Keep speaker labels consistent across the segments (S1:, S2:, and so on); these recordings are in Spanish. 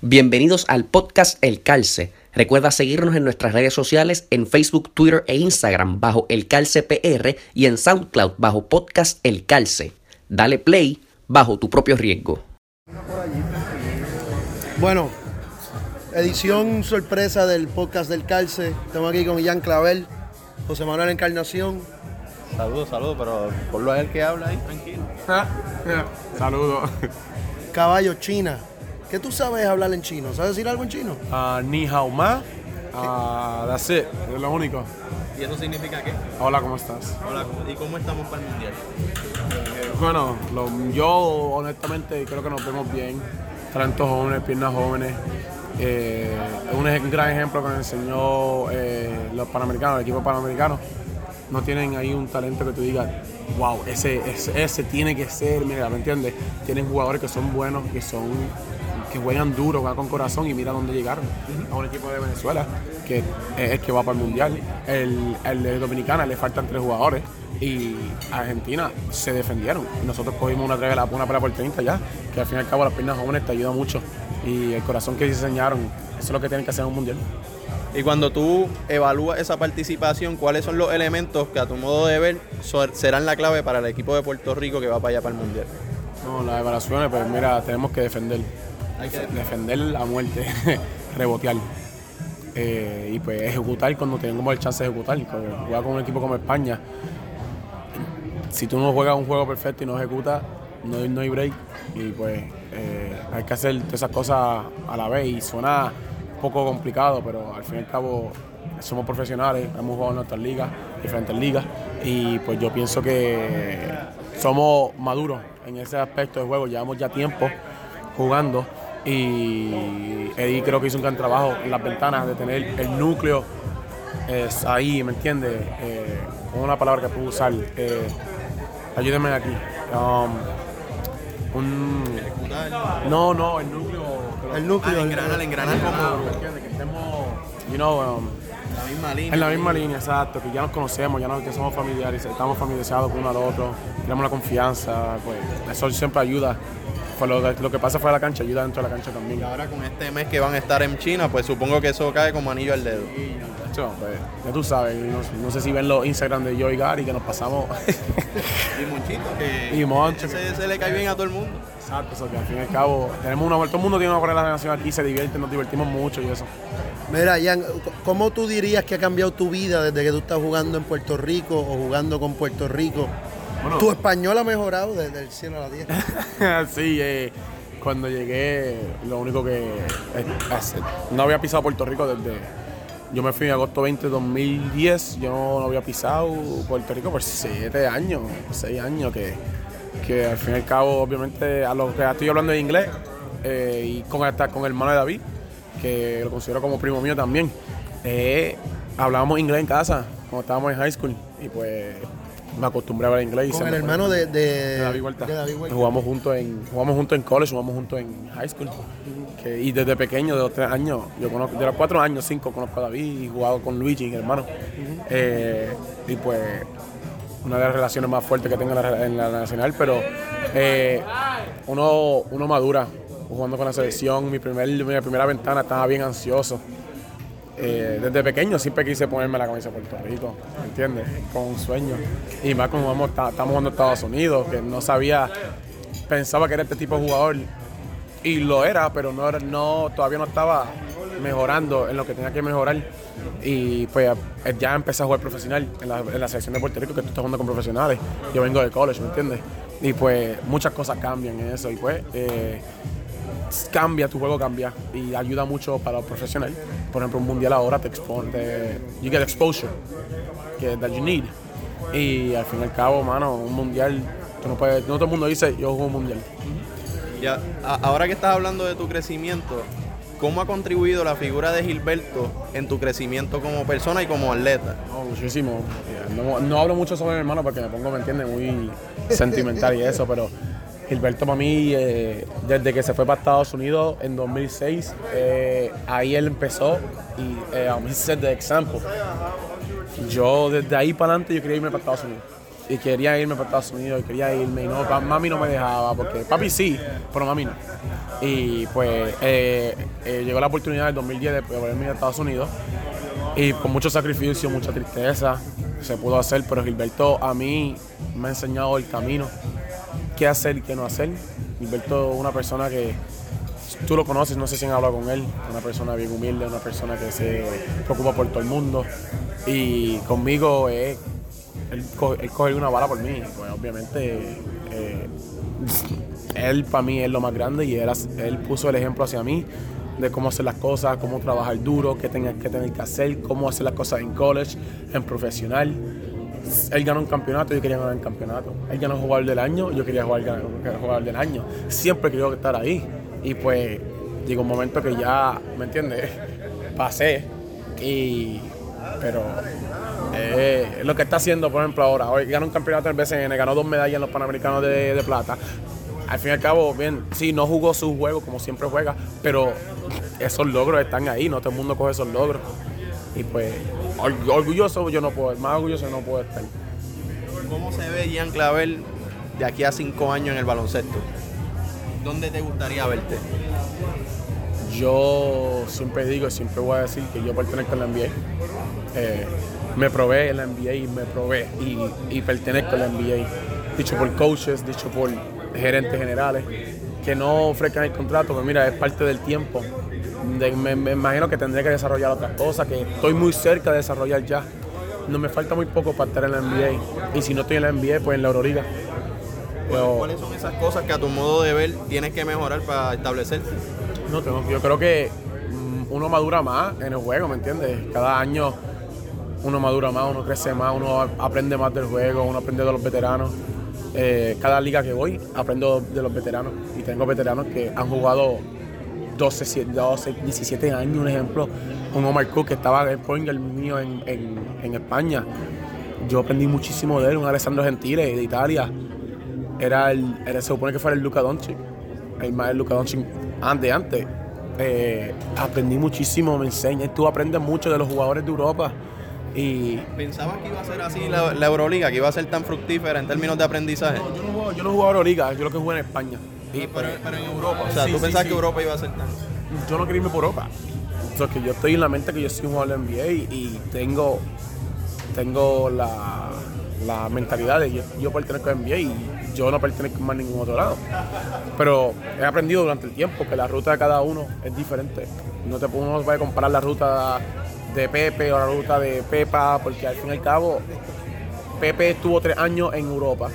S1: Bienvenidos al podcast El Calce. Recuerda seguirnos en nuestras redes sociales en Facebook, Twitter e Instagram bajo El Calce PR y en SoundCloud bajo Podcast El Calce. Dale play bajo tu propio riesgo.
S2: Bueno, edición sorpresa del podcast del Calce. Estamos aquí con Ian Clavel, José Manuel Encarnación.
S3: Saludos, saludos, pero por lo a él que habla ahí, tranquilo.
S4: Saludos.
S2: Caballo China. ¿Qué tú sabes hablar en chino? ¿Sabes decir algo en chino?
S4: Uh, ni hao ma. Uh, that's it. Es lo único.
S3: ¿Y eso significa qué?
S4: Hola, ¿cómo estás?
S3: Hola, ¿y cómo estamos para el mundial?
S4: Eh, bueno, lo- yo honestamente creo que nos vemos bien. Talentos jóvenes, piernas jóvenes. Eh, un, un gran ejemplo que nos enseñó eh, los panamericanos, el equipo panamericano. No tienen ahí un talento que tú digas, wow, ese, ese, ese tiene que ser, mira, ¿me entiendes? Tienen jugadores que son buenos, que son que juegan duro, juegan con corazón y mira dónde llegaron. A un equipo de Venezuela que es el que va para el mundial. El, el de Dominicana le faltan tres jugadores y Argentina se defendieron. Y nosotros cogimos una, tres- una pelea por 30 ya, que al fin y al cabo las piernas jóvenes te ayudan mucho. Y el corazón que diseñaron, eso es lo que tienen que hacer en un mundial.
S3: Y cuando tú evalúas esa participación, ¿cuáles son los elementos que a tu modo de ver serán la clave para el equipo de Puerto Rico que va para allá para el mundial?
S4: No, las evaluaciones, pues mira, tenemos que defender.
S3: Hay que
S4: defender a muerte, rebotear. Eh, y pues ejecutar cuando tengamos el chance de ejecutar. Jugar con un equipo como España, si tú no juegas un juego perfecto y no ejecutas, no, no hay break. Y pues eh, hay que hacer todas esas cosas a la vez. Y suena un poco complicado, pero al fin y al cabo somos profesionales, hemos jugado en nuestras ligas, diferentes ligas. Y pues yo pienso que somos maduros en ese aspecto de juego. Llevamos ya tiempo jugando y Eddie creo que hizo un gran trabajo en las ventanas de tener el núcleo es ahí, ¿me entiendes? Eh, una palabra que puedo usar. eh, ayúdenme aquí. Um, un, no, no, el núcleo.
S2: El núcleo.
S3: Ah, engranar, engranar como
S4: ¿Me entiendes? Que estemos, you know, um,
S3: la misma línea.
S4: en la misma línea, exacto, que ya nos conocemos, ya nos, que somos familiares, estamos familiarizados con uno al otro, tenemos la confianza, pues eso siempre ayuda. Pues lo, que- lo que pasa fuera de la cancha ayuda dentro de la cancha también.
S3: Y ahora con este mes que van a estar en China, pues supongo que eso cae como anillo al dedo.
S4: Chacho, pues, ya tú sabes, no, no sé si ven los Instagram de yo y Gary que nos pasamos.
S3: Y Monchito, que
S4: Y Moncho.
S3: ese se le cae bien a todo el mundo.
S4: Exacto, eso que al fin y al cabo tenemos una todo el mundo tiene una buena relación aquí, se divierte, nos divertimos mucho y eso.
S2: Mira, Ian, ¿cómo tú dirías que ha cambiado tu vida desde que tú estás jugando en Puerto Rico o jugando con Puerto Rico?
S4: Bueno.
S2: Tu español ha mejorado desde el cielo a la tierra.
S4: sí, eh, cuando llegué, lo único que. eh, no había pisado Puerto Rico desde. Yo me fui en agosto 20 de 2010. Yo no, no había pisado Puerto Rico por siete años, seis años, que, que al fin y al cabo, obviamente, a lo que estoy hablando en inglés eh, y con, hasta con el hermano de David, que lo considero como primo mío también. hablábamos inglés en casa cuando estábamos en high school y pues me acostumbré a hablar inglés.
S2: Con el hermano de, de,
S4: De David Huerta.
S2: de David Huerta.
S4: Jugamos juntos en, jugamos juntos en college, jugamos juntos en high school. Que- y desde pequeño, de los tres años, yo conozco, de los cuatro años, cinco, conozco a David y jugado con Luigi, mi hermano. Eh, y pues, una de las relaciones más fuertes que tengo en la, en la nacional, pero eh, uno, uno madura jugando con la selección. Mi, primer, mi primera ventana estaba bien ansioso. Eh, desde pequeño siempre quise ponerme la camisa de Puerto Rico, ¿me entiendes? Con un sueño. Y más como vamos, ta- estamos jugando en Estados Unidos, que no sabía, pensaba que era este tipo de jugador y lo era, pero no, no todavía no estaba mejorando en lo que tenía que mejorar. Y pues eh, ya empecé a jugar profesional en la, en la selección de Puerto Rico, que tú estás jugando con profesionales. Yo vengo de college, ¿me entiendes? Y pues muchas cosas cambian en eso. Y pues eh, cambia, tu juego cambia y ayuda mucho para los profesionales. Por ejemplo, un mundial ahora te expone, te, you get exposure que that you need. Y al fin y al cabo, mano, un mundial, tú no puedes, no todo el mundo dice yo juego un mundial.
S3: Ya, a- ahora que estás hablando de tu crecimiento, ¿cómo ha contribuido la figura de Gilberto en tu crecimiento como persona y como atleta?
S4: No, muchísimo. No, no hablo mucho sobre mi hermano porque me pongo, me entiende, muy sentimental y eso, pero Gilberto para mí, eh, desde que se fue para Estados Unidos en 2006, eh, ahí él empezó y eh, um, he set the example. Yo desde ahí para adelante yo quería irme para Estados Unidos. y quería irme para Estados Unidos, y quería irme, y no, mami no me dejaba, porque papi sí, pero mami no. Y pues llegó la oportunidad en el 2010 de poderme ir a Estados Unidos, y con mucho sacrificio, mucha tristeza, se pudo hacer, pero Gilberto a mí me ha enseñado el camino, qué hacer y qué no hacer. Gilberto una persona que tú lo conoces, no sé si han hablado con él, una persona bien humilde, una persona que se preocupa por todo el mundo. Y conmigo es, él, co- él coge una bala por mí. Pues obviamente eh, él para mí es lo más grande y él, puso el ejemplo hacia mí de cómo hacer las cosas, cómo trabajar duro, qué tenía que tener que hacer, cómo hacer las cosas en college, en profesional. Él ganó un campeonato, yo quería ganar el campeonato. Él ganó jugador del año, yo quería jugar jugador del año. Siempre quería estar ahí. Y pues llegó un momento que ya, ¿me entiendes? Pasé. Y, pero eh, lo que está haciendo, por ejemplo, ahora, hoy ganó un campeonato en el BCN, ganó dos medallas en los Panamericanos de, de plata. Al fin y al cabo, bien, sí, no jugó su juego como siempre juega, pero esos logros están ahí, no todo el mundo coge esos logros. Y pues, or- orgulloso yo no puedo, más orgulloso no puedo estar.
S3: ¿Cómo se ve Gian Clavel de aquí a cinco años en el baloncesto? ¿Dónde te gustaría verte?
S4: Yo siempre digo, siempre voy a decir que yo pertenezco a la NBA. Eh, me probé en la NBA y me probé y, y pertenezco a la NBA. Dicho por coaches, dicho por gerentes generales, que no ofrezcan el contrato, pero mira, es parte del tiempo. De- me, me imagino que tendré que desarrollar otras cosas, que estoy muy cerca de desarrollar ya. No me falta muy poco para estar en la NBA. Y si no estoy en la NBA, pues en la Euroliga. Pero-
S3: ¿Cuáles son esas cosas que a tu modo de ver tienes que mejorar para establecerte?
S4: No, tengo- yo creo que mm, uno madura más en el juego, ¿me entiendes? Cada año uno madura más, uno crece más, uno aprende más del juego, uno aprende de los veteranos. Eh, cada liga que voy aprendo de los veteranos y tengo veteranos que han jugado 12, sie- 12 17 años, un ejemplo, un Omar Cook que estaba en point guard mío en, en- en España. Yo aprendí muchísimo de él, un Alessandro Gentile de Italia. Era el, era, se supone que fuera el Luca Doncic, el más el Luca Doncic antes, antes. Eh, aprendí muchísimo, me enseña. Tú aprendes mucho de los jugadores de Europa. Y
S3: ¿Pensabas que iba a ser así la, la Euroliga, que iba a ser tan fructífera en términos de aprendizaje?
S4: yo no juego, yo no Euroliga, yo lo que juego en España.
S3: Pero, pero en Europa. O sea,
S4: Sí,
S3: ¿tú
S4: sí,
S3: pensabas
S4: sí.
S3: que Europa iba a ser tan...?
S4: yo no quería irme por Europa. O sea, que yo estoy en la mente que yo soy un jugador de NBA y, tengo, tengo la, la mentalidad de yo, yo pertenezco a NBA y yo no pertenezco más a ningún otro lado. Pero he aprendido durante el tiempo que la ruta de cada uno es diferente. No te uno no puede comparar la ruta de Pepe o la ruta de Pepa, porque al fin y al cabo Pepe estuvo tres años en Europa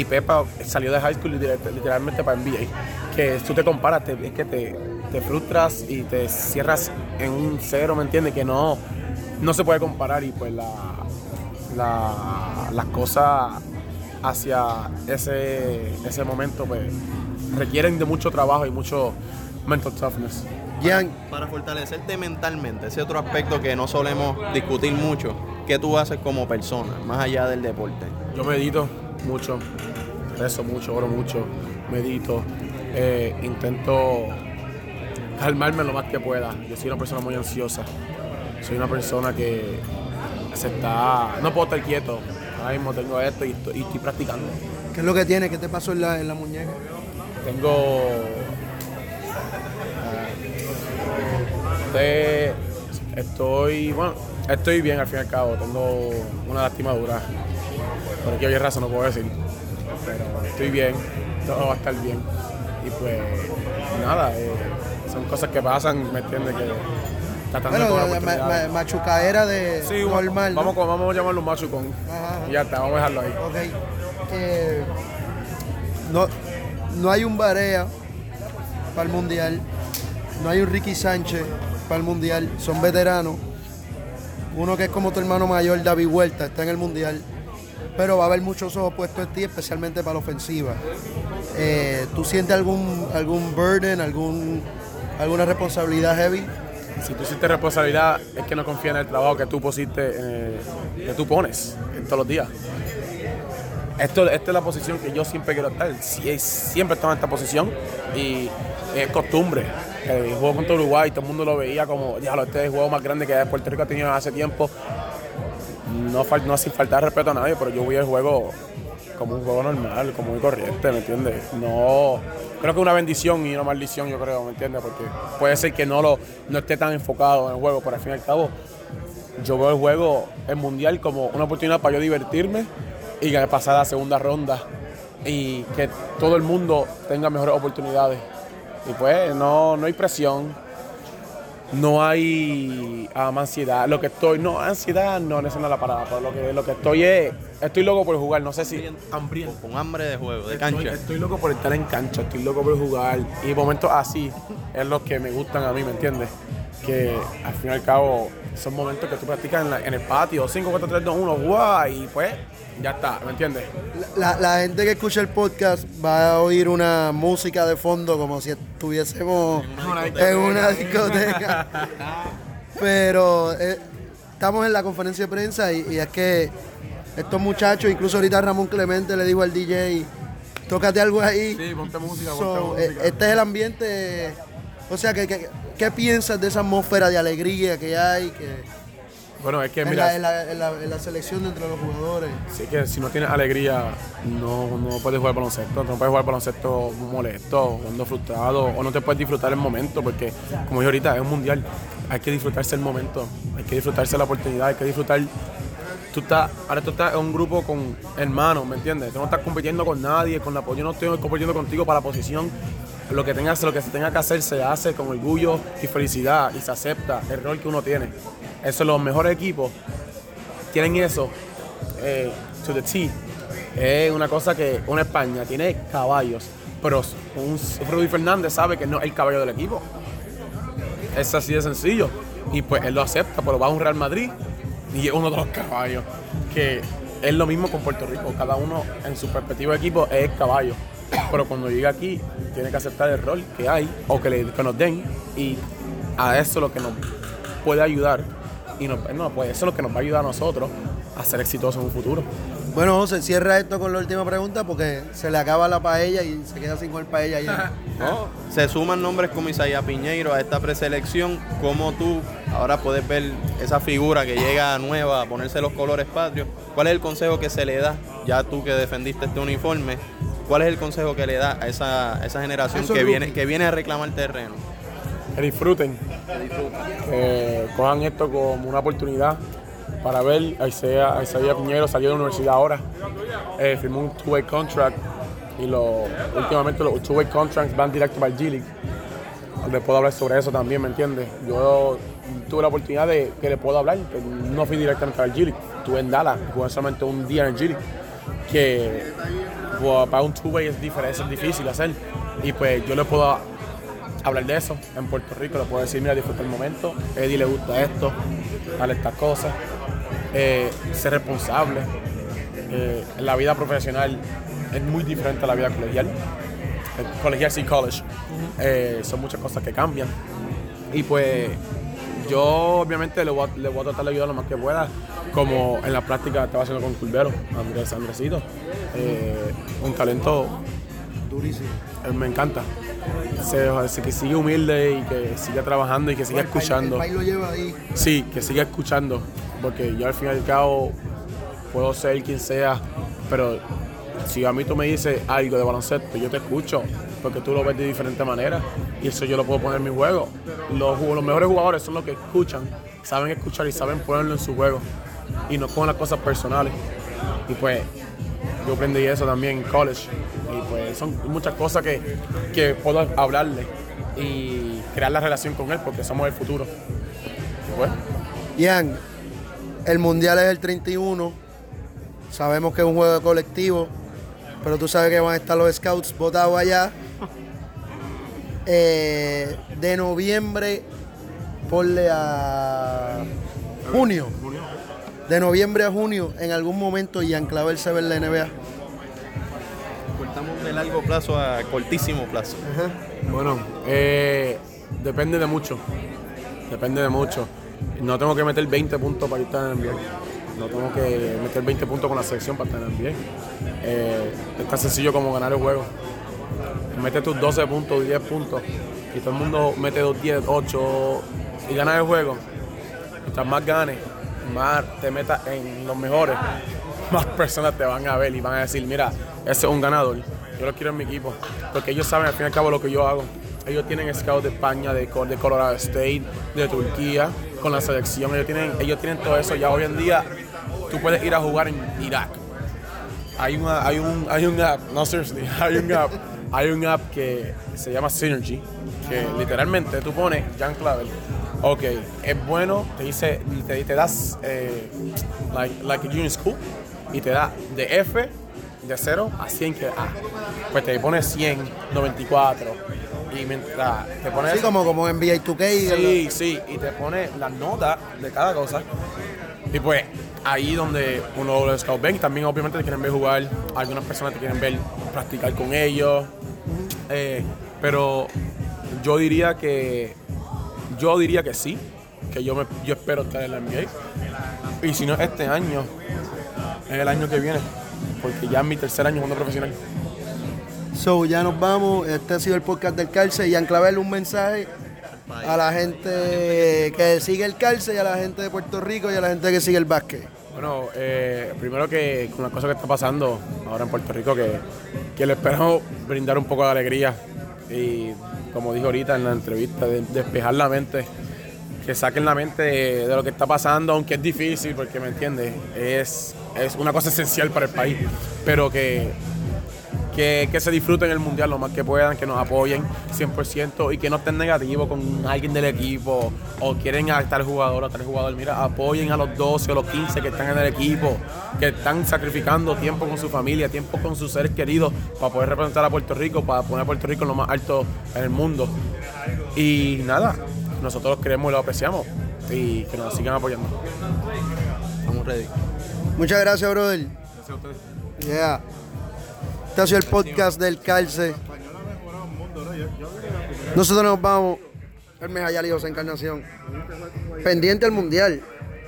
S4: y Pepa salió de high school literal- literalmente para NBA. Que tú te comparas, te- es que te, te frustras y te cierras en un cero, ¿me entiendes? Que no, no se puede comparar y pues la, la- las cosas hacia ese, ese momento pues requieren de mucho trabajo y mucho mental toughness.
S2: Gian,
S3: Para fortalecerte mentalmente, ese otro aspecto que no solemos discutir mucho, ¿qué tú haces como persona, más allá del deporte?
S4: Yo medito mucho, rezo mucho, oro mucho, medito, eh, intento calmarme lo más que pueda. Yo soy una persona muy ansiosa, soy una persona que se está, no puedo estar quieto. Ahora mismo tengo esto y estoy, y estoy practicando.
S2: ¿qué es lo que tiene? ¿Qué te pasó en la, en la muñeca?
S4: Tengo. ah, estoy. Bueno, estoy bien al fin y al cabo. Tengo una lastimadura. Por aquí hay razón, no puedo decir. Pero estoy bien. Todo va a estar bien. Y pues. Nada, eh, son cosas que pasan, ¿me entiendes? Que
S2: Bueno,
S4: tomar
S2: ma- ma- machucaera de
S4: Sí,
S2: normal. ¿no?
S4: vamos, con- vamos a llamarlo.
S2: Ajá, ajá.
S4: Y ya está, vamos a dejarlo ahí.
S2: Ok. Eh, no, no hay un Barea para el Mundial. No hay un Ricky Sánchez para el Mundial. Son veteranos. Uno que es como tu hermano mayor, David Huerta, está en el Mundial. Pero va a haber muchos ojos puestos en ti, especialmente para la ofensiva. Eh, ¿Tú sientes algún, algún burden, algún, alguna responsabilidad heavy?
S4: Si tú hiciste responsabilidad, es que no confías en el trabajo que tú pusiste, eh, que tú pones en todos los días. Esto, esta es la posición que yo siempre quiero estar. Sie- Siempre he estado en esta posición y es costumbre. El juego contra Uruguay, todo el mundo lo veía como, ya, este juego más grande que Puerto Rico ha tenido hace tiempo. No, no sin faltar respeto a nadie, pero yo voy al juego como un juego normal, como muy corriente, ¿me entiendes? No, creo que una bendición y una maldición, yo creo, ¿me entiendes? Porque puede ser que no, lo, no esté tan enfocado en el juego, pero al fin y al cabo, yo veo el juego, el mundial, como una oportunidad para yo divertirme y pasar la segunda ronda y que todo el mundo tenga mejores oportunidades. Y pues no, no hay presión, no hay ah, ansiedad. Lo que estoy, no, ansiedad no, esa no es la parada, pero lo que, lo que estoy es, estoy loco por jugar, no sé si
S3: hambriento. Con hambre de juego, de
S4: estoy,
S3: cancha.
S4: Estoy loco por estar en cancha, estoy loco por jugar. Y momentos así es lo que me gustan a mí, ¿me entiendes? Que al fin y al cabo son momentos que tú practicas en, en el patio, 5, 4, 3, 2, 1, guay, y pues ya está, ¿me entiendes?
S2: La, la, gente que escucha el podcast va a oír una música de fondo como si estuviésemos en una discoteca. Pero eh, estamos en la conferencia de prensa y, es que estos muchachos, incluso ahorita Ramón Clemente le dijo al DJ, tócate algo ahí.
S4: Sí, ponte música, ponte música.
S2: Eh, este es el ambiente, o sea, ¿qué, qué, piensas de esa atmósfera de alegría que hay? Que,
S4: bueno, es que
S2: mira. En la, en la, selección entre los jugadores.
S4: Sí, que si no tienes alegría, no, no puedes jugar baloncesto. No puedes jugar baloncesto molesto, cuando frustrado, o no te puedes disfrutar el momento, porque, como dije ahorita, es un mundial. Hay que disfrutarse el momento, hay que disfrutarse la oportunidad, hay que disfrutar. Tú estás, ahora tú estás en un grupo con hermanos, ¿me entiendes? Tú no estás compitiendo con nadie, con la, yo no estoy compitiendo contigo para la posición. Lo que, tengas, lo que se tenga que hacer se hace con orgullo y felicidad y se acepta el rol que uno tiene. Eso, los mejores equipos tienen eso eh, to the T. Es una cosa que una España tiene caballos, pero un Rudy Fernández sabe que no es el caballo del equipo. Es así de sencillo. Y pues él lo acepta, pero va a un Real Madrid y es uno de los caballos. Que es lo mismo con Puerto Rico. Cada uno en su perspectiva de equipo es caballo. Pero cuando llega aquí, tiene que aceptar el rol que hay o que, le, que nos den. Y a eso es lo que nos puede ayudar y no, pues eso es lo que nos va a ayudar a nosotros a ser exitosos en un futuro.
S2: Bueno, José, cierra esto con la última pregunta porque se le acaba la paella y se queda sin comer paella ya.
S3: no, se suman nombres como Isaías Piñeiro a esta preselección. ¿Cómo tú ahora puedes ver esa figura que llega nueva a ponerse los colores patrios? ¿Cuál es el consejo que se le da, ya tú que defendiste este uniforme, cuál es el consejo que le da a esa, esa generación que viene, que viene a reclamar terreno?
S4: que disfruten, que cojan esto como una oportunidad para ver a Isaiah, Piñero salió de la universidad ahora, eh, firmó un two-way contract y lo, últimamente los two-way contracts van directo para el G-League. Le puedo hablar sobre eso también, ¿me entiendes? Yo tuve la oportunidad de que le puedo hablar, que no fui directamente al G-League, estuve en Dallas, jugué solamente un día en el G-League, que para un two-way es, es difícil hacer y pues yo le puedo hablar de eso en Puerto Rico, le puedo decir, mira, disfruta el momento, Eddie le gusta esto, vale estas cosas, eh, ser responsable. Eh, la vida profesional es muy diferente a la vida colegial. colegial sí, college. Eh, son muchas cosas que cambian. Y pues yo obviamente le voy, a, le voy a tratar de ayudar lo más que pueda, como en la práctica estaba haciendo con Culvero, Andrés Andresito. un talento
S2: durísimo.
S4: me encanta se, que sigue humilde y que siga trabajando y que siga escuchando.
S2: El, lo lleva ahí.
S4: Sí, que siga escuchando, porque yo al fin y al cabo puedo ser quien sea, pero si a mí tú me dices algo de baloncesto, yo te escucho, porque tú lo ves de diferente manera y eso yo lo puedo poner en mi juego. Los, los mejores jugadores son los que escuchan, saben escuchar y saben ponerlo en su juego y no con las cosas personales. Y pues yo aprendí eso también en college. Y pues son muchas cosas que, puedo hablarle y crear la relación con él porque somos el futuro. Pues.
S2: Ian, el mundial es el 31. Sabemos que es un juego colectivo, pero tú sabes que van a estar los scouts votados allá. Eh, de noviembre, ponle a junio de noviembre a junio, en algún momento Ian Clavel se ve en la NBA?
S3: Cortamos de largo plazo a cortísimo plazo.
S4: Bueno, eh, depende de mucho. Depende de mucho. No tengo que meter 20 puntos para estar en el NBA. No tengo que meter 20 puntos con la selección para estar en el NBA. Eh, es tan sencillo como ganar el juego. Mete tus 12 puntos, 10 puntos y todo el mundo mete 2, 10, 8 y gana el juego. Mientras más ganes, más te metas en los mejores, más personas te van a ver y van a decir, mira, ese es un ganador, yo lo quiero en mi equipo, porque ellos saben al fin y al cabo lo que yo hago. Ellos tienen scouts de España, de, Colorado State, de Turquía, con la selección, ellos tienen, ellos tienen todo eso. Ya hoy en día tú puedes ir a jugar en Irak. Hay, una, hay, un, hay un app, no seriously, hay un app, hay un app que se llama Synergy, que literalmente tú pones Jan Clavel, ok, es bueno, te dice, te, te das eh, like, like a junior school y te da de F de 0 a 100 que A. Pues te pone 100, 94 y mientras te pone
S2: Sí,
S4: eso-
S2: como, como NBA 2K.
S4: Sí, sí, y te pone las notas de cada cosa. Y pues ahí donde uno los scouts ven, también obviamente te quieren ver jugar, algunas personas te quieren ver practicar con ellos. Eh, pero yo diría que yo diría que sí, que yo me, yo espero estar en la NBA. Y si no es este año, es el año que viene, porque ya es mi tercer año jugando profesional.
S2: So, ya nos vamos. Este ha sido el podcast del Calce. Y Anclavel, un mensaje a la gente que sigue el Calce y a la gente de Puerto Rico y a la gente que sigue el básquet.
S4: Bueno, eh, primero que con la cosa que está pasando ahora en Puerto Rico, que, que le esperamos brindar un poco de alegría y, como dijo ahorita en la entrevista, de- despejar la mente, que saquen la mente de, de lo que está pasando, aunque es difícil, porque me entiendes, es, es una cosa esencial para el país, pero que, que, que se disfruten el mundial lo más que puedan, que nos apoyen 100% y que no estén negativos con alguien del equipo o quieren a tal jugador o tal jugador. Mira, apoyen a los 12 o los 15 que están en el equipo, que están sacrificando tiempo con su familia, tiempo con sus seres queridos para poder representar a Puerto Rico, para poner a Puerto Rico en lo más alto en el mundo. Y nada, nosotros los queremos y lo apreciamos y que nos sigan apoyando.
S3: Estamos ready.
S2: Muchas gracias, brother. Yeah. Este ha sido el podcast del Calce. Nosotros nos vamos. El Mejayali José Encarnación. Pendiente al mundial.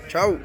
S2: Chao.